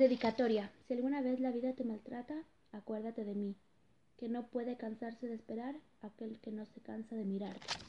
Dedicatoria. Si alguna vez la vida te maltrata, acuérdate de mí, que no puede cansarse de esperar aquel que no se cansa de mirarte.